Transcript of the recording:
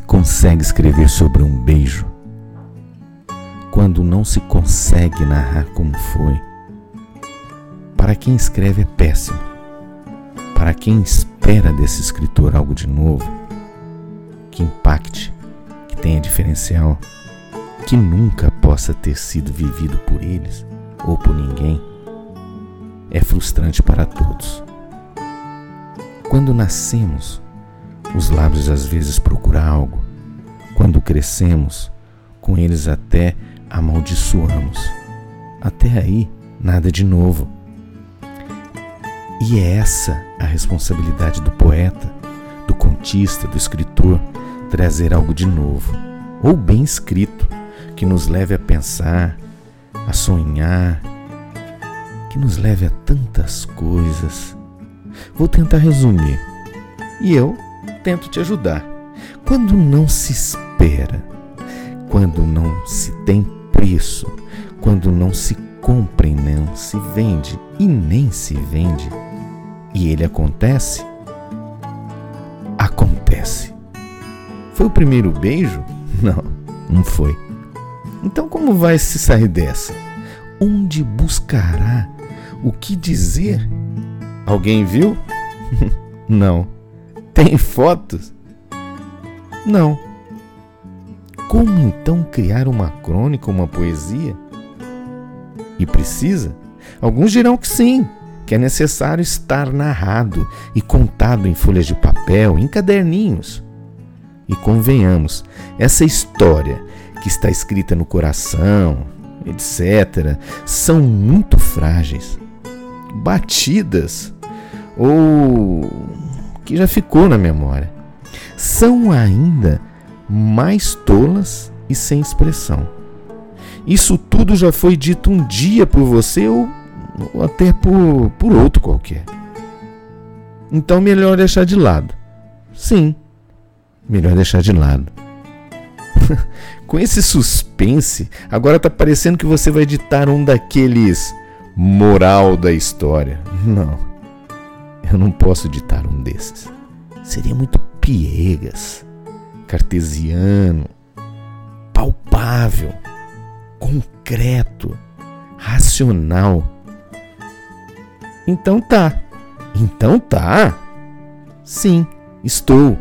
consegue escrever sobre um beijo, quando não se consegue narrar como foi, para quem escreve é péssimo. Para quem espera desse escritor algo de novo, que impacte, que tenha diferencial, que nunca possa ter sido vivido por eles ou por ninguém, é frustrante para todos. Quando nascemos, os lábios às vezes procuram algo. Quando crescemos, com eles até amaldiçoamos. Até aí, nada de novo. E é essa a responsabilidade do poeta, do contista, do escritor, trazer algo de novo, ou bem escrito, que nos leve a pensar, a sonhar, que nos leve a tantas coisas. Vou tentar resumir. E eu tento te ajudar. Quando não se espera, quando não se tem preço, quando não se compra e não se vende e nem se vende, e ele acontece, acontece. Foi o primeiro beijo? Não, não foi. Então, como vai se sair dessa? Onde buscará o que dizer? Alguém viu? não. Tem fotos? Não. Como então criar uma crônica, uma poesia? E precisa? Alguns dirão que sim, que é necessário estar narrado e contado em folhas de papel, em caderninhos. E convenhamos, essa história que está escrita no coração, etc., são muito frágeis, batidas ou que já ficou na memória. São ainda mais tolas e sem expressão. Isso tudo já foi dito um dia por você ou, ou até por, por outro qualquer. Então, melhor deixar de lado. Sim, melhor deixar de lado. Com esse suspense, agora tá parecendo que você vai ditar um daqueles moral da história. Não. Eu não posso ditar um desses. Seria muito piegas, cartesiano, palpável, concreto, racional. Então tá. Então tá. Sim, estou.